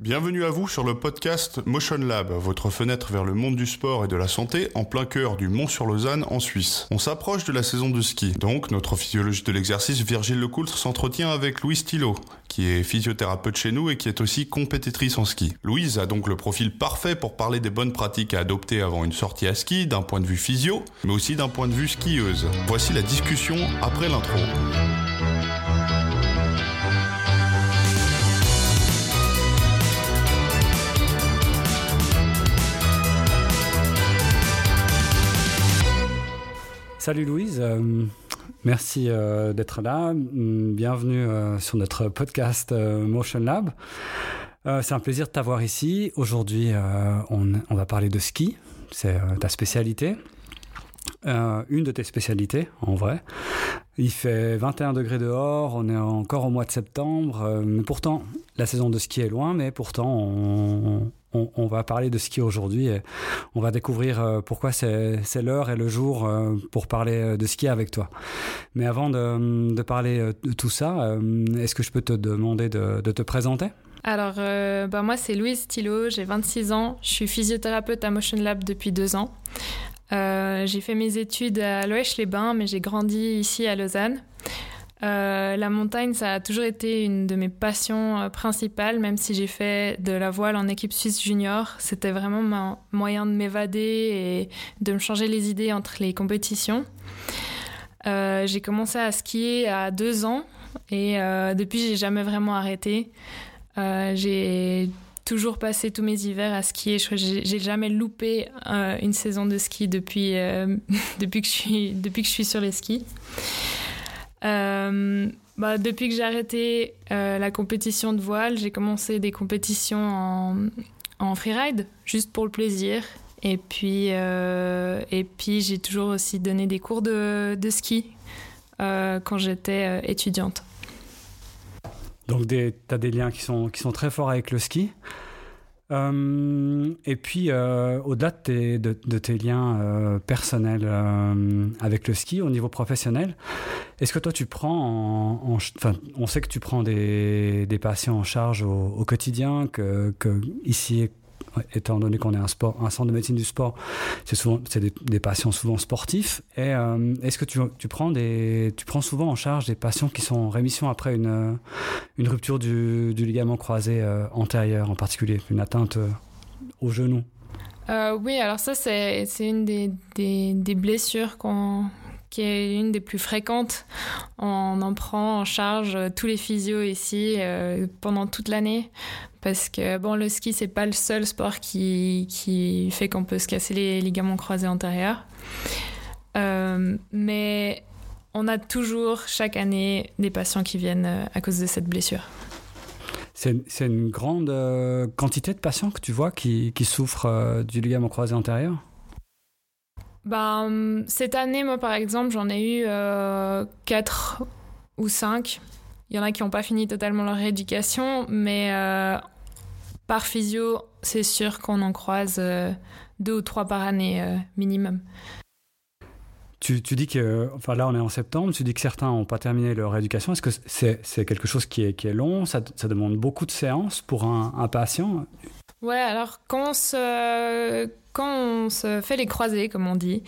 Bienvenue à vous sur le podcast Motion Lab, votre fenêtre vers le monde du sport et de la santé en plein cœur du Mont-sur-Lausanne en Suisse. On s'approche de la saison de ski, donc notre physiologiste de l'exercice Virgile Lecoultre s'entretient avec Louise Thilo, qui est physiothérapeute chez nous et qui est aussi compétitrice en ski. Louise a donc le profil parfait pour parler des bonnes pratiques à adopter avant une sortie à ski d'un point de vue physio, mais aussi d'un point de vue skieuse. Voici la discussion après l'intro. Salut Louise, euh, merci euh, d'être là. Mm, bienvenue euh, sur notre podcast Motion Lab. c'est un plaisir de t'avoir ici. Aujourd'hui, on, va parler de ski. C'est ta spécialité. une de tes spécialités, en vrai. Il fait 21 degrés dehors, on est encore au mois de septembre, pourtant, la saison de ski est loin, mais pourtant, on, on, va parler de ski aujourd'hui et on va découvrir euh, pourquoi c'est l'heure et le jour euh, pour parler euh, de ski avec toi. Mais avant de, parler de tout ça, est-ce que je peux te demander de, te présenter? Alors, bah moi, c'est Louise Thilo, j'ai 26 ans, je suis physiothérapeute à Motion Lab depuis deux ans. j'ai fait mes études à Loèche-les-Bains, mais j'ai grandi ici à Lausanne. Euh, la montagne, ça a toujours été une de mes passions euh, principales, même si j'ai fait de la voile en équipe suisse junior. C'était vraiment mon moyen de m'évader et de me changer les idées entre les compétitions. Euh, j'ai commencé à skier à deux ans et depuis, j'ai jamais vraiment arrêté. j'ai toujours passé tous mes hivers à skier. J'ai jamais loupé une saison de ski depuis, depuis, que je suis, depuis que je suis sur les skis. Euh, bah, depuis que j'ai arrêté euh, la compétition de voile, j'ai commencé des compétitions en, en freeride, juste pour le plaisir. Et puis, euh, puis j'ai toujours aussi donné des cours de, de ski quand j'étais étudiante. Donc tu as des liens qui sont, qui sont très forts avec le ski. Euh, et puis, euh, au-delà de, tes, liens euh, personnels avec le ski au niveau professionnel, est-ce que toi tu prends en, enfin, on sait que tu prends des, patients en charge au, au quotidien, que, que ici étant donné qu'on est un, sport, un centre de médecine du sport, c'est souvent c'est des, patients souvent sportifs. Et euh, est-ce que tu, prends des, tu prends souvent en charge des patients qui sont en rémission après une, une rupture du, ligament croisé euh, antérieur, en particulier une atteinte euh, au genou? Oui, alors ça c'est une des, des, des blessures qu'on qui est une des plus fréquentes. On en prend en charge tous les physios ici pendant toute l'année parce que bon, le ski c'est pas le seul sport qui, fait qu'on peut se casser les ligaments croisés antérieurs. Euh, mais on a toujours chaque année des patients qui viennent euh, à cause de cette blessure. C'est une grande euh, quantité de patients que tu vois qui souffrent du ligament croisé antérieur? Ben, Cette année, moi par exemple, j'en ai eu 4 ou 5 il y en a qui n'ont pas fini totalement leur rééducation, mais euh, par physio, c'est sûr qu'on en croise euh, deux ou trois par année euh, minimum. Tu, tu, dis que, enfin là on est en septembre, tu dis que certains n'ont pas terminé leur rééducation. Est-ce que c'est quelque chose qui est, qui est long? Ça, ça, demande beaucoup de séances pour un patient? Ouais, alors quand on se, fait les croisés, comme on dit,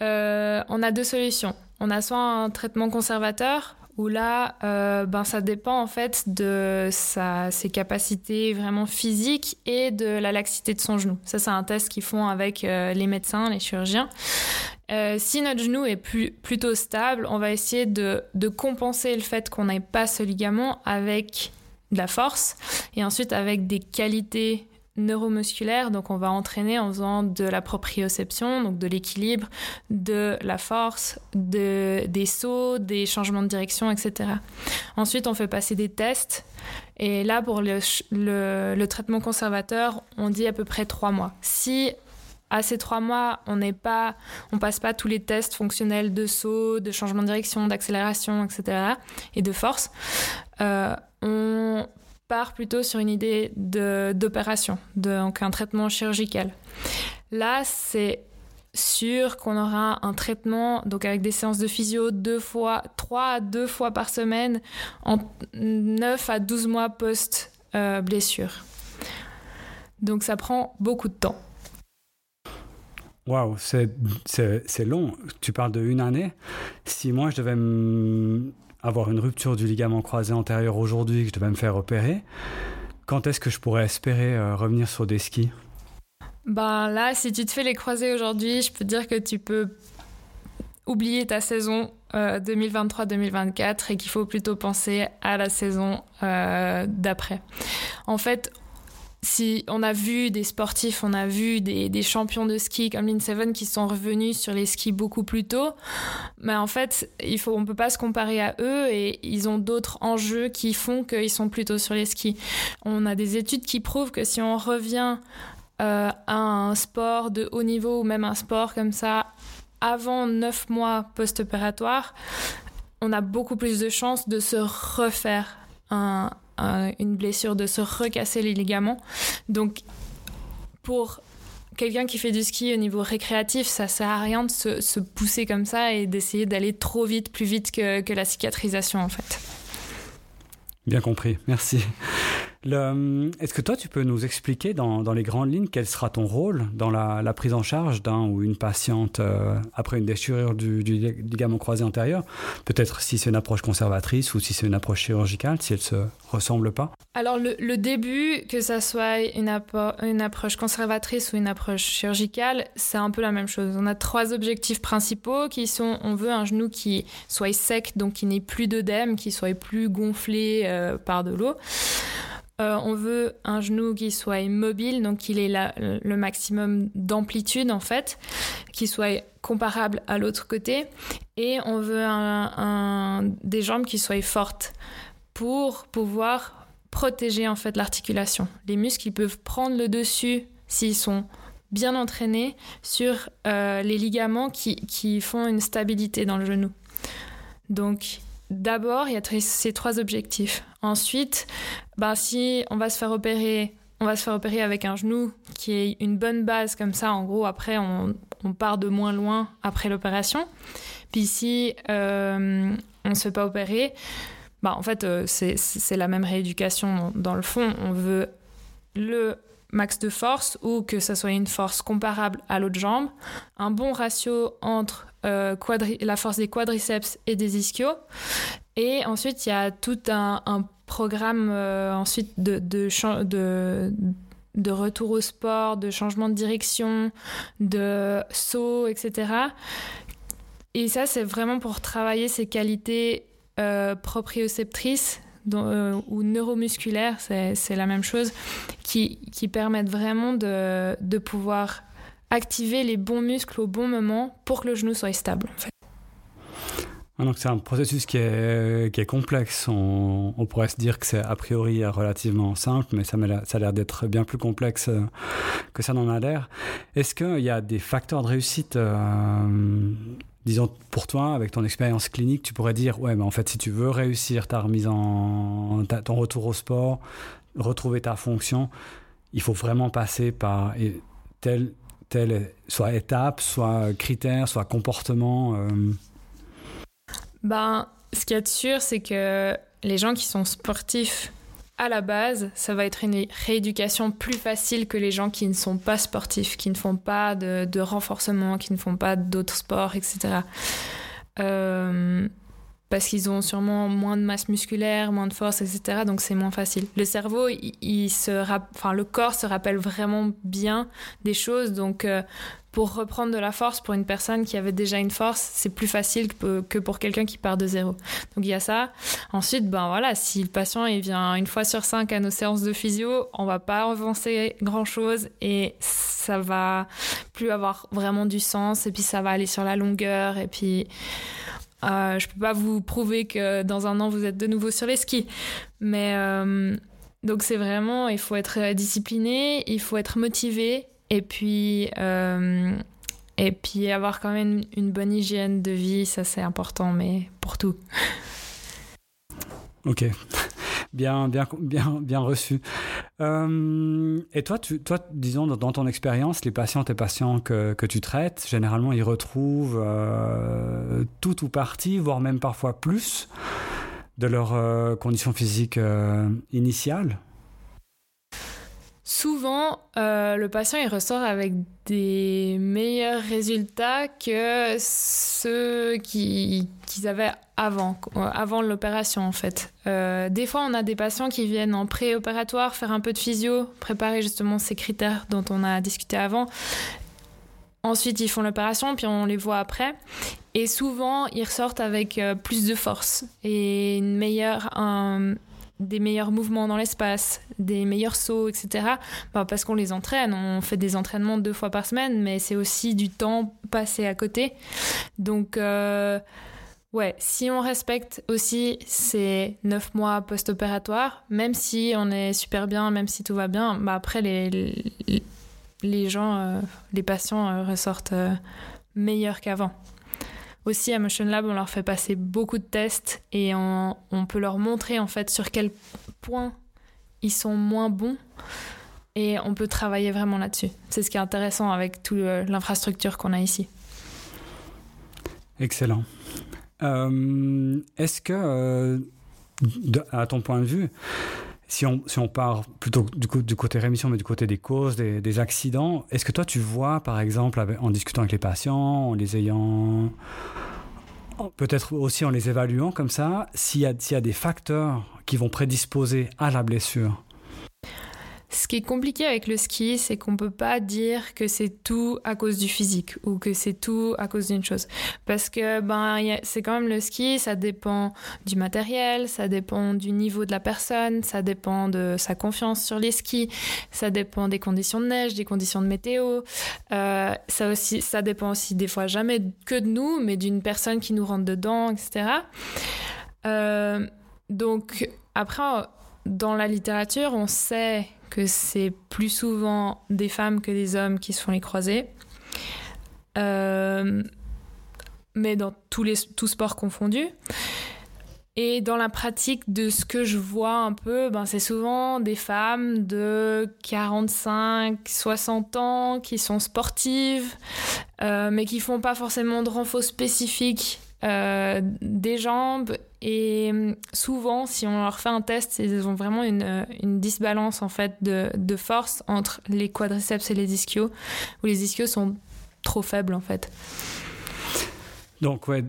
on a deux solutions. On a soit un traitement conservateur, où là, euh, ben, ça dépend en fait de sa, ses capacités vraiment physiques et de la laxité de son genou. Ça, c'est un test qu'ils font avec euh, les médecins, les chirurgiens. Euh, si notre genou est plus, plutôt stable, on va essayer de, de compenser le fait qu'on n'ait pas ce ligament avec de la force et ensuite avec des qualités neuromusculaire. Donc, on va entraîner en faisant de la proprioception, donc de l'équilibre, de la force, de, des sauts, des changements de direction, etc. Ensuite, on fait passer des tests. Et là, pour le, traitement conservateur, on dit à peu près trois mois. Si à ces trois mois, on n'est pas, on passe pas tous les tests fonctionnels de saut, de changement de direction, d'accélération, etc. et de force. Euh, on plutôt sur une idée d'opération, donc un traitement chirurgical. Là, c'est sûr qu'on aura un traitement, donc avec des séances de physio deux fois, trois à deux fois par semaine, en 9 à 12 mois post-blessure. Donc ça prend beaucoup de temps. Waouh, c'est long. Tu parles de une année. Si moi je devais avoir une rupture du ligament croisé antérieur aujourd'hui, que je devais me faire opérer, quand est-ce que je pourrais espérer euh, revenir sur des skis? Ben là, si tu te fais les croisés aujourd'hui, je peux te dire que tu peux oublier ta saison 2023-2024 euh, et qu'il faut plutôt penser à la saison euh, d'après. En fait, si on a vu des sportifs, on a vu des, champions de ski comme Lynn Seven qui sont revenus sur les skis beaucoup plus tôt, mais en fait, il faut, on peut pas se comparer à eux et ils ont d'autres enjeux qui font qu'ils sont plutôt sur les skis. On a des études qui prouvent que si on revient euh, à un sport de haut niveau ou même un sport comme ça avant 9 mois post-opératoire, on a beaucoup plus de chances de se refaire un, une blessure, de se recasser les ligaments. Donc, pour quelqu'un qui fait du ski au niveau récréatif, ça sert à rien de se, pousser comme ça et d'essayer d'aller trop vite, plus vite que, que la cicatrisation en fait. Bien compris, merci. Est-ce que toi, tu peux nous expliquer dans, les grandes lignes quel sera ton rôle dans la, prise en charge d'un ou une patiente euh, après une déchirure du, ligament croisé antérieur? Peut-être si c'est une approche conservatrice ou si c'est une approche chirurgicale, si elle se ressemble pas Alors le, début, que ça soit une, une approche conservatrice ou une approche chirurgicale, c'est un peu la même chose. On a trois objectifs principaux qui sont on veut un genou qui soit sec, donc qui n'ait plus d'œdème, qui soit plus gonflé euh, par de l'eau. Euh, on veut un genou qui soit immobile, donc qu'il ait le maximum d'amplitude en fait, qui soit comparable à l'autre côté. Et on veut des jambes qui soient fortes pour pouvoir protéger en fait l'articulation. Les muscles ils peuvent prendre le dessus s'ils sont bien entraînés sur euh, les ligaments qui, qui font une stabilité dans le genou. Donc d'abord, il y a ces trois objectifs. Ensuite, ben, si on va se faire opérer, on va se faire opérer avec un genou qui est une bonne base comme ça. En gros, après, on, part de moins loin après l'opération. Puis si euh, on ne se fait pas opérer, bah, en fait, euh, c'est la même rééducation dans, le fond. On veut le max de force ou que ça soit une force comparable à l'autre jambe, un bon ratio entre euh, la force des quadriceps et des ischios. Et ensuite, il y a tout un, programme euh, ensuite de, de, retour au sport, de changement de direction, de saut, etc. Et ça, c'est vraiment pour travailler ces qualités euh, proprioceptrices ou neuromusculaires, c'est la même chose, qui, qui permettent vraiment de, de pouvoir activer les bons muscles au bon moment pour que le genou soit stable. Ah, donc c'est un processus qui est, est complexe. On, pourrait se dire que c'est a priori relativement simple, mais ça, ça a l'air d'être bien plus complexe euh, que ça n'en a l'air. Est-ce qu'il y a des facteurs de réussite euh, disons pour toi, avec ton expérience clinique, tu pourrais dire ouais, mais en fait, si tu veux réussir ta remise en ton retour au sport, retrouver ta fonction, il faut vraiment passer par tel soit étape, soit critère, soit comportement euh. Ben, ce qu'il y a de sûr, c'est que les gens qui sont sportifs à la base, ça va être une rééducation plus facile que les gens qui ne sont pas sportifs, qui ne font pas de, renforcement, qui ne font pas d'autres sports, etc. parce qu'ils ont sûrement moins de masse musculaire, moins de force, etc. Donc c'est moins facile. Le cerveau, il, se enfin, le corps se rappelle vraiment bien des choses. Donc euh, pour reprendre de la force pour une personne qui avait déjà une force, c'est plus facile que, pour quelqu'un qui part de zéro. Donc il y a ça. Ensuite, ben voilà, si le patient il vient une fois sur cinq à nos séances de physio, on va pas avancer grand chose et ça va plus avoir vraiment du sens et puis ça va aller sur la longueur et puis euh, je peux pas vous prouver que dans un an vous êtes de nouveau sur les skis, mais euh, donc c'est vraiment, il faut être discipliné, il faut être motivé et puis euh, et puis avoir quand même une bonne hygiène de vie, ça c'est important, mais pour tout. Ok, bien, bien, bien, reçu. Euh, et toi, tu, toi, disons, dans ton expérience, les patientes et patients que, que, tu traites, généralement, ils retrouvent euh, tout ou partie, voire même parfois plus, de leur euh, condition physique initiale? Souvent, euh, le patient il ressort avec des meilleurs résultats que ceux qu'ils avaient avant, avant l'opération en fait. Euh, des fois, on a des patients qui viennent en préopératoire faire un peu de physio, préparer justement ces critères dont on a discuté avant. Ensuite, ils font l'opération, puis on les voit après. Et souvent, ils ressortent avec euh, plus de force et une meilleure, des meilleurs mouvements dans l'espace, des meilleurs sauts, etc. Bah, parce qu'on les entraîne. On fait des entraînements deux fois par semaine, mais c'est aussi du temps passé à côté. Donc, euh, ouais, si on respecte aussi ces neuf mois post-opératoires, même si on est super bien, même si tout va bien, bah après, les, les, gens, euh, les patients euh, ressortent meilleurs qu'avant. Aussi, à Motion Lab, on leur fait passer beaucoup de tests et on, peut leur montrer en fait sur quel point ils sont moins bons et on peut travailler vraiment là-dessus. C'est ce qui est intéressant avec toute l'infrastructure qu'on a ici. Excellent. Euh, est-ce que, euh, à ton point de vue, si on, si on part plutôt du, côté rémission, mais du côté des causes, des, accidents, est-ce que toi tu vois, par exemple, en discutant avec les patients, en les ayant, peut-être aussi en les évaluant comme ça, s'il y, y, a des facteurs qui vont prédisposer à la blessure? Ce qui est compliqué avec le ski, c'est qu'on peut pas dire que c'est tout à cause du physique ou que c'est tout à cause d'une chose. Parce que ben, c'est quand même le ski, ça dépend du matériel, ça dépend du niveau de la personne, ça dépend de sa confiance sur les skis, ça dépend des conditions de neige, des conditions de météo. Euh, ça, aussi, ça dépend aussi des fois jamais que de nous, mais d'une personne qui nous rentre dedans, etc. Euh, donc après, dans la littérature, on sait que c'est plus souvent des femmes que des hommes qui se font les croisés. Euh, mais dans tous les tous sports confondus. Et dans la pratique de ce que je vois un peu, ben c'est souvent des femmes de 45, 60 ans qui sont sportives, euh, mais qui font pas forcément de renfort spécifique euh, des jambes et hum, souvent si on leur fait un test ils ont vraiment une, euh, une disbalance en fait de, de, force entre les quadriceps et les ischios où les ischios sont trop faibles en fait. Donc ouais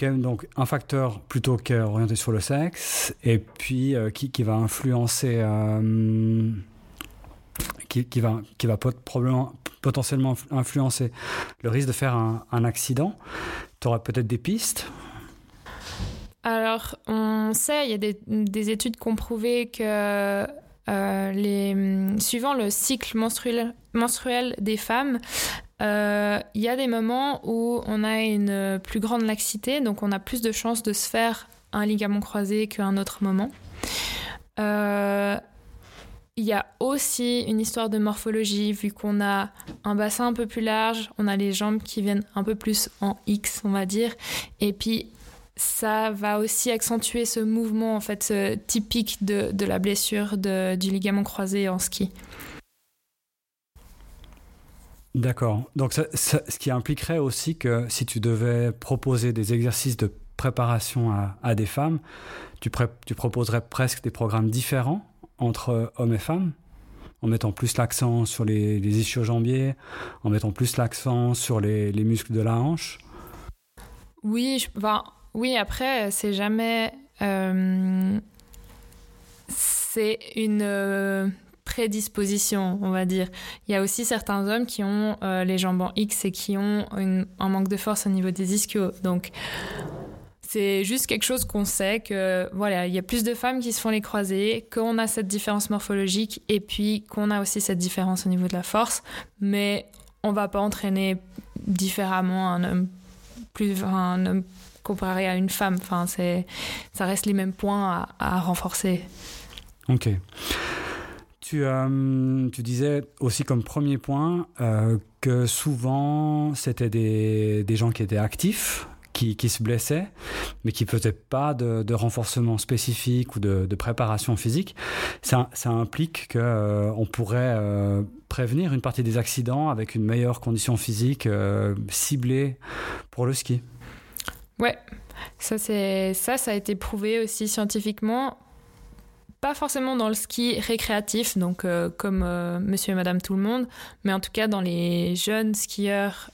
donc un facteur plutôt qu'orienté sur le sexe et puis euh, qui, qui, va influencer qui, va, probablement potentiellement influencer le risque de faire un, accident tu auras peut-être des pistes? Alors, on sait, il y a des, études qui ont prouvé que euh, suivant le cycle menstruel, des femmes, euh, il y a des moments où on a une plus grande laxité, donc on a plus de chances de se faire un ligament croisé qu'à un autre moment. Euh, il y a aussi une histoire de morphologie, vu qu'on a un bassin un peu plus large, on a les jambes qui viennent un peu plus en X, on va dire, et puis ça va aussi accentuer ce mouvement en fait typique de, de la blessure du ligament croisé en ski. D'accord. Donc ce qui impliquerait aussi que si tu devais proposer des exercices de préparation à, des femmes, tu proposerais presque des programmes différents entre hommes et femmes, en mettant plus l'accent sur les, les ischio-jambiers, en mettant plus l'accent sur les, les, muscles de la hanche Oui, je, oui après, c'est jamais. Euh, c'est une euh, prédisposition, on va dire. Il y a aussi certains hommes qui ont euh, les jambes en X et qui ont un manque de force au niveau des ischios. Donc, c'est juste quelque chose qu'on sait que voilà, il y a plus de femmes qui se font les croisés, qu'on a cette différence morphologique et puis qu'on a aussi cette différence au niveau de la force, mais on va pas entraîner différemment un homme plus un homme comparé à une femme. Enfin, c'est ça reste les mêmes points à, renforcer. Ok. Tu, euh, tu, disais aussi comme premier point euh, que souvent c'était des, des, gens qui étaient actifs, qui, se blessaient, mais qui ne faisaient pas de, renforcement spécifique ou de, préparation physique, ça, implique qu'on euh, pourrait euh, prévenir une partie des accidents avec une meilleure condition physique euh, ciblée pour le ski. Ouais, ça, ça, ça a été prouvé aussi scientifiquement. Pas forcément dans le ski récréatif, donc comme monsieur et madame tout le monde, mais en tout cas dans les jeunes skieurs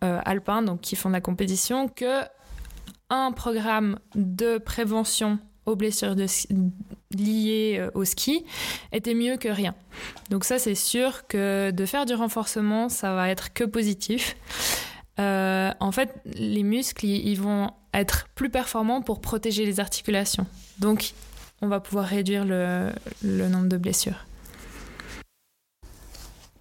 alpins, donc qui font de la compétition, que un programme de prévention aux blessures liées au ski était mieux que rien. Donc ça, c'est sûr que de faire du renforcement, ça va être que positif. en fait, les muscles, ils vont être plus performants pour protéger les articulations. Donc, on va pouvoir réduire le, nombre de blessures.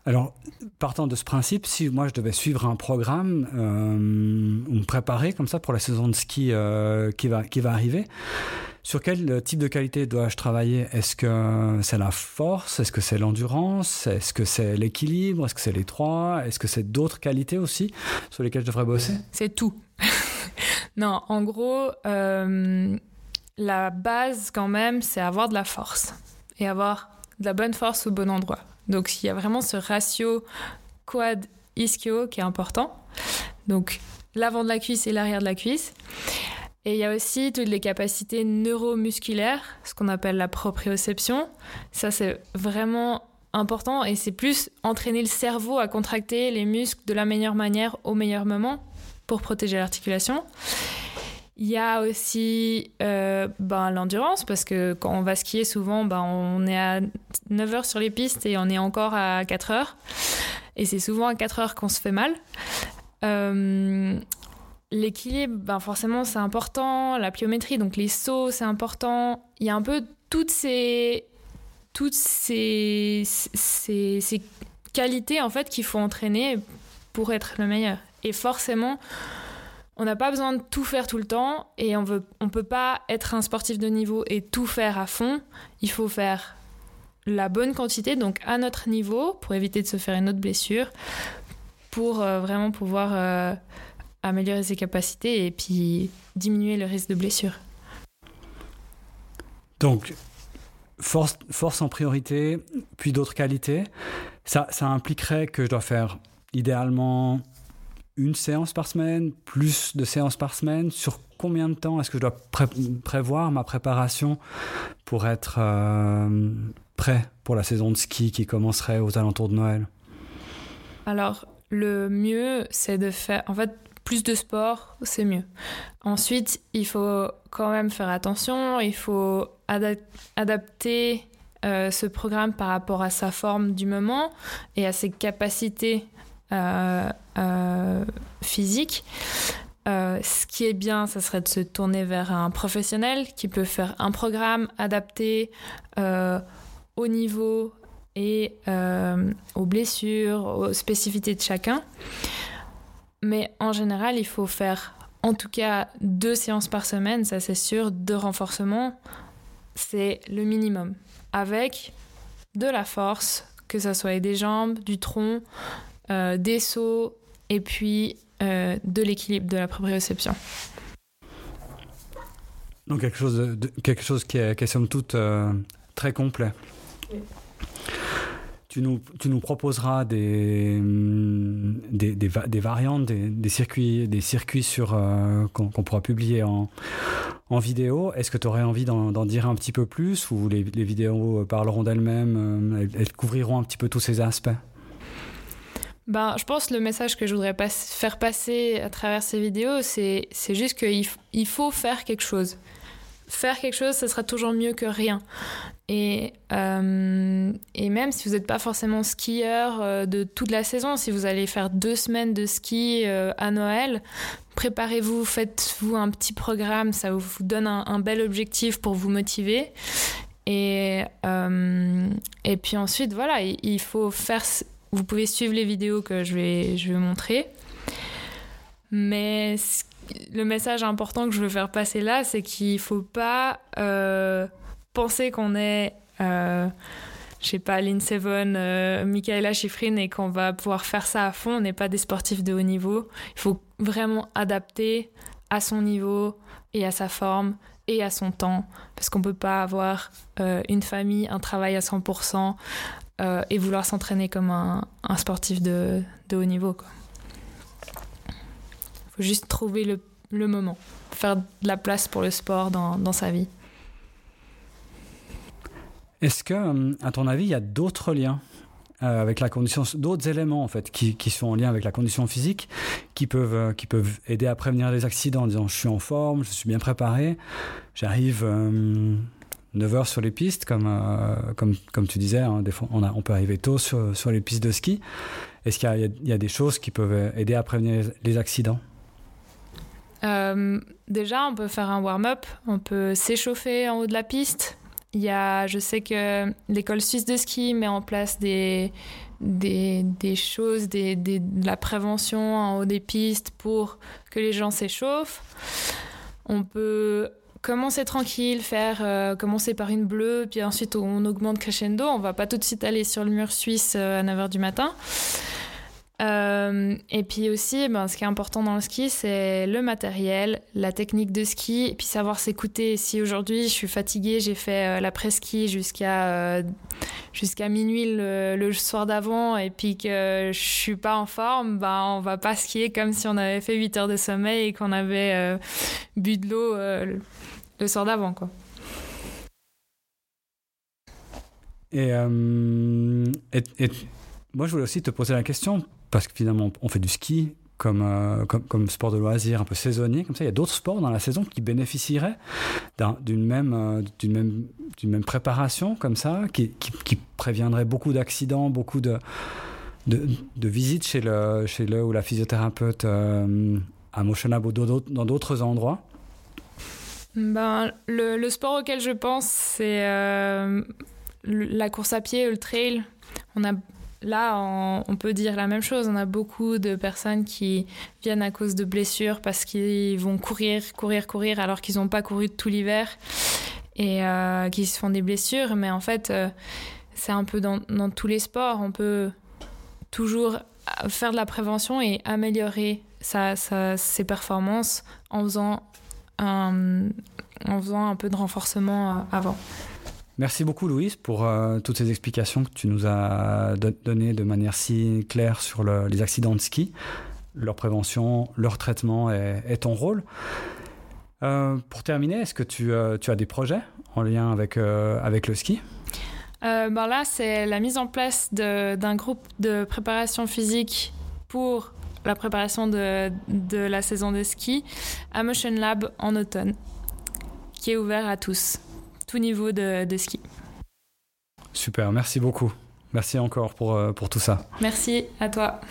Alors, partant de ce principe, si moi je devais suivre un programme euh, ou me préparer comme ça pour la saison de ski euh, qui, va, qui va arriver, sur quel type de qualité dois-je travailler? Est-ce que c'est la force? Est-ce que c'est l'endurance? Est-ce que c'est l'équilibre? Est-ce que c'est les trois? Est-ce que c'est d'autres qualités aussi sur lesquelles je devrais bosser? C'est tout. non, en gros, euh, la base quand même, c'est avoir de la force et avoir de la bonne force au bon endroit. Donc il y a vraiment ce ratio quad ischio qui est important. Donc l'avant de la cuisse et l'arrière de la cuisse. Et il y a aussi toutes les capacités neuromusculaires, ce qu'on appelle la proprioception. Ça c'est vraiment important et c'est plus entraîner le cerveau à contracter les muscles de la meilleure manière au meilleur moment pour protéger l'articulation. Il y a aussi euh, ben, l'endurance, parce que quand on va skier, souvent, ben, on est à 9 heures sur les pistes et on est encore à 4 heures. Et c'est souvent à 4 heures qu'on se fait mal. Euh, l'équilibre, ben, forcément, c'est important. La pliométrie, donc les sauts, c'est important. Il y a un peu toutes ces, toutes ces, ces, ces qualités, en fait, qu'il faut entraîner pour être le meilleur. Et forcément, on n'a pas besoin de tout faire tout le temps et on veut, on peut pas être un sportif de niveau et tout faire à fond. Il faut faire la bonne quantité, donc à notre niveau, pour éviter de se faire une autre blessure, pour euh, vraiment pouvoir euh, améliorer ses capacités et puis diminuer le risque de blessure. Donc, force, force en priorité, puis d'autres qualités. Ça, ça impliquerait que je dois faire idéalement une séance par semaine, plus de séances par semaine Sur combien de temps est-ce que je dois prévoir ma préparation pour être euh, prêt pour la saison de ski qui commencerait aux alentours de Noël? Alors, le mieux, c'est de faire... En fait, plus de sport, c'est mieux. Ensuite, il faut quand même faire attention, il faut adapter euh, ce programme par rapport à sa forme du moment et à ses capacités physique. Euh, ce qui est bien, ça serait de se tourner vers un professionnel qui peut faire un programme adapté au niveau et aux blessures, aux spécificités de chacun. Mais en général, il faut faire en tout cas deux séances par semaine, ça c'est sûr, de renforcement, c'est le minimum. Avec de la force, que ce soit des jambes, du tronc, euh, des sauts et puis euh, de l'équilibre, de la proprioception. Donc quelque chose, de, quelque chose qui est, qui est somme toute euh, très complet. Tu nous, tu nous proposeras des, des, des, variantes, des, circuits, des circuits sur, qu'on, pourra publier en, en vidéo. Est-ce que tu aurais envie d'en, dire un petit peu plus ou les, les vidéos parleront d'elles-mêmes, elles couvriront un petit peu tous ces aspects? Ben, je pense que le message que je voudrais faire passer à travers ces vidéos, c'est juste qu'il il faut faire quelque chose. Faire quelque chose, ce sera toujours mieux que rien. Et, euh, et même si vous n'êtes pas forcément skieur euh, de toute la saison, si vous allez faire deux semaines de ski euh, à Noël, préparez-vous, faites-vous un petit programme, ça vous donne un, bel objectif pour vous motiver. Et, et puis ensuite, voilà, il, il faut faire vous pouvez suivre les vidéos que je vais, je vais montrer. Mais le message important que je veux faire passer là, c'est qu'il ne faut pas euh, penser qu'on est, euh, je sais pas, Lynn Seven, euh, Michaela Schifrin et qu'on va pouvoir faire ça à fond. On n'est pas des sportifs de haut niveau. Il faut vraiment adapter à son niveau et à sa forme et à son temps parce qu'on ne peut pas avoir euh, une famille, un travail à 100%, euh, et vouloir s'entraîner comme un, sportif de, haut niveau. Il faut juste trouver le, moment, faire de la place pour le sport dans, sa vie. Est-ce que, à ton avis, il y a d'autres liens euh, avec la condition, d'autres éléments en fait qui, sont en lien avec la condition physique, qui peuvent, euh, qui peuvent aider à prévenir les accidents en disant je suis en forme, je suis bien préparé, j'arrive 9 heures sur les pistes, comme, comme, comme tu disais, hein, des fois, on, a, on peut arriver tôt sur, sur les pistes de ski. Est-ce qu'il y, y, a des choses qui peuvent aider à prévenir les accidents? Euh, déjà, on peut faire un warm-up, on peut s'échauffer en haut de la piste. Il y a, je sais que l'école suisse de ski met en place des, des, des choses, des, des, de la prévention en haut des pistes pour que les gens s'échauffent. On peut commencer tranquille, faire euh, commencer par une bleue, puis ensuite on augmente crescendo. On va pas tout de suite aller sur le mur suisse euh, à 9h du matin. Euh, et puis aussi, ben, ce qui est important dans le ski, c'est le matériel, la technique de ski, et puis savoir s'écouter. Si aujourd'hui je suis fatiguée, j'ai fait euh, la ski jusqu'à minuit le, soir d'avant, et puis que je suis pas en forme, ben, on va pas skier comme si on avait fait 8 heures de sommeil et qu'on avait bu de l'eau le soir d'avant. quoi. Et, euh, moi, je voulais aussi te poser la question parce que finalement, on fait du ski comme, euh, comme, comme, sport de loisir un peu saisonnier, comme ça. Il y a d'autres sports dans la saison qui bénéficieraient d'une même, euh, même, même préparation comme ça, qui, qui, préviendrait beaucoup d'accidents, beaucoup de, de, visites chez le, chez le ou la physiothérapeute à Motion Lab ou dans d'autres endroits. Ben, le, sport auquel je pense, c'est euh, la course à pied, le trail. On a Là, on, peut dire la même chose. On a beaucoup de personnes qui viennent à cause de blessures parce qu'ils vont courir, courir, courir alors qu'ils n'ont pas couru tout l'hiver et euh, qui se font des blessures. Mais en fait, euh, c'est un peu dans, tous les sports. On peut toujours faire de la prévention et améliorer sa, ses performances en faisant en faisant un peu de renforcement avant. Merci beaucoup Louise pour euh, toutes ces explications que tu nous as don données de manière si claire sur le, les accidents de ski, leur prévention, leur traitement et, et ton rôle. Euh, pour terminer, est-ce que tu, euh, tu, as des projets en lien avec, euh, avec le ski? Ben Là, c'est la mise en place d'un groupe de préparation physique pour la préparation de, de la saison de ski à Motion Lab en automne, qui est ouvert à tous tout niveau de, de, ski. Super, merci beaucoup. Merci encore pour, pour tout ça. Merci à toi.